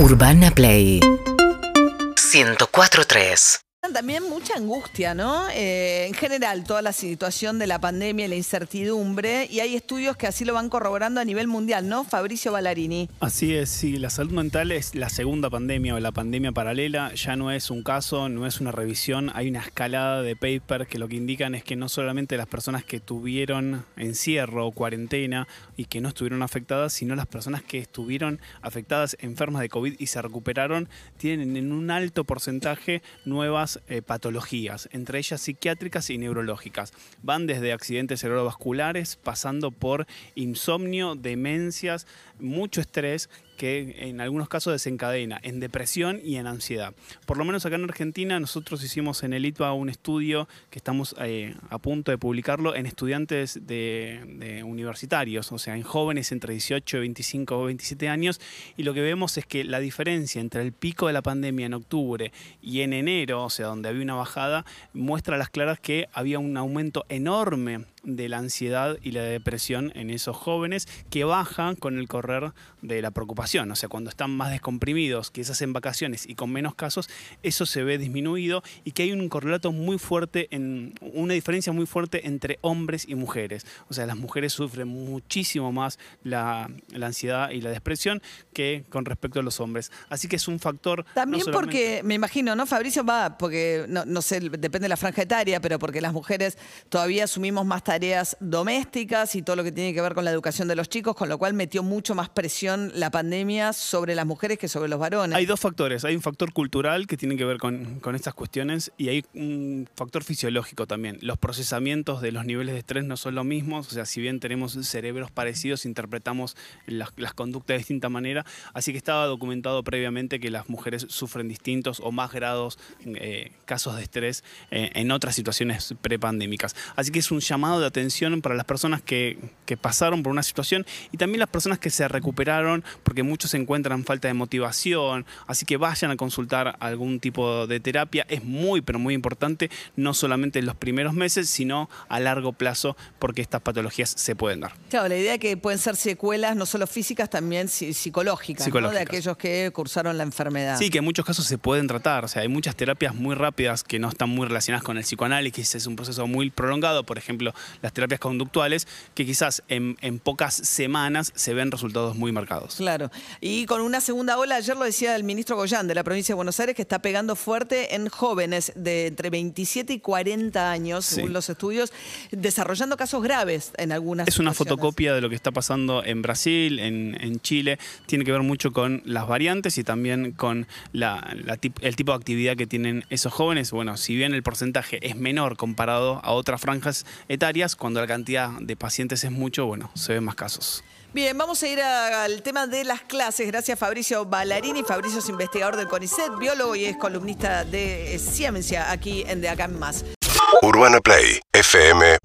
Urbana Play. 104.3 También mucha angustia, ¿no? Eh, en general, toda la situación de la pandemia y la incertidumbre, y hay estudios que así lo van corroborando a nivel mundial, ¿no? Fabricio Ballarini. Así es, sí, la salud mental es la segunda pandemia o la pandemia paralela, ya no es un caso, no es una revisión, hay una escalada de paper que lo que indican es que no solamente las personas que tuvieron encierro o cuarentena y que no estuvieron afectadas, sino las personas que estuvieron afectadas, enfermas de COVID y se recuperaron, tienen en un alto porcentaje nuevas eh, patologías, entre ellas psiquiátricas y neurológicas. Van desde accidentes cerebrovasculares, pasando por insomnio, demencias, mucho estrés que en algunos casos desencadena en depresión y en ansiedad. Por lo menos acá en Argentina nosotros hicimos en el ITBA un estudio que estamos eh, a punto de publicarlo en estudiantes de, universitarios, o sea, en jóvenes entre 18, 25 o 27 años, y lo que vemos es que la diferencia entre el pico de la pandemia en octubre y en enero, o sea, donde había una bajada, muestra a las claras que había un aumento enorme de la ansiedad y la depresión en esos jóvenes que bajan con el correr de la preocupación. O sea, cuando están más descomprimidos, quizás en vacaciones y con menos casos, eso se ve disminuido y que hay un correlato muy fuerte, en, una diferencia muy fuerte entre hombres y mujeres. O sea, las mujeres sufren muchísimo más la, la ansiedad y la depresión que con respecto a los hombres. Así que es un factor... También no porque, me imagino, ¿no? Fabricio va, porque no, no sé, depende de la franja etaria, pero porque las mujeres todavía asumimos más tareas domésticas y todo lo que tiene que ver con la educación de los chicos, con lo cual metió mucho más presión la pandemia sobre las mujeres que sobre los varones. Hay dos factores, hay un factor cultural que tiene que ver con, estas cuestiones y hay un factor fisiológico también. Los procesamientos de los niveles de estrés no son los mismos, o sea, si bien tenemos cerebros parecidos, interpretamos las, las conductas de distinta manera, así que estaba documentado previamente que las mujeres sufren distintos o más grados, eh, casos de estrés eh, en otras situaciones prepandémicas. Así que es un llamado de atención para las personas que, que, pasaron por una situación y también las personas que se recuperaron, porque muchos encuentran falta de motivación, así que vayan a consultar algún tipo de terapia. Es muy, pero muy importante, no solamente en los primeros meses, sino a largo plazo, porque estas patologías se pueden dar. Claro, la idea es que pueden ser secuelas no solo físicas, también psicológicas, psicológicas. ¿no? de aquellos que cursaron la enfermedad. Sí, que en muchos casos se pueden tratar, o sea, hay muchas terapias muy rápidas que no están muy relacionadas con el psicoanálisis, es un proceso muy prolongado, por ejemplo, las terapias conductuales, que quizás en, en, pocas semanas se ven resultados muy marcados. Claro. Y con una segunda ola, ayer lo decía el ministro Goyán de la provincia de Buenos Aires, que está pegando fuerte en jóvenes de entre 27 y 40 años, según sí. los estudios, desarrollando casos graves en algunas Es una fotocopia de lo que está pasando en Brasil, en, en Chile. Tiene que ver mucho con las variantes y también con la, la tip, el tipo de actividad que tienen esos jóvenes. Bueno, si bien el porcentaje es menor comparado a otras franjas etarias, cuando la cantidad de pacientes es mucho, bueno, se ven más casos. Bien, vamos a ir a, al tema de las clases. Gracias Fabricio Ballarini. Fabricio es investigador del CONICET, biólogo y es columnista de ciencia aquí en De Acá en Más. Urbana Play, FM.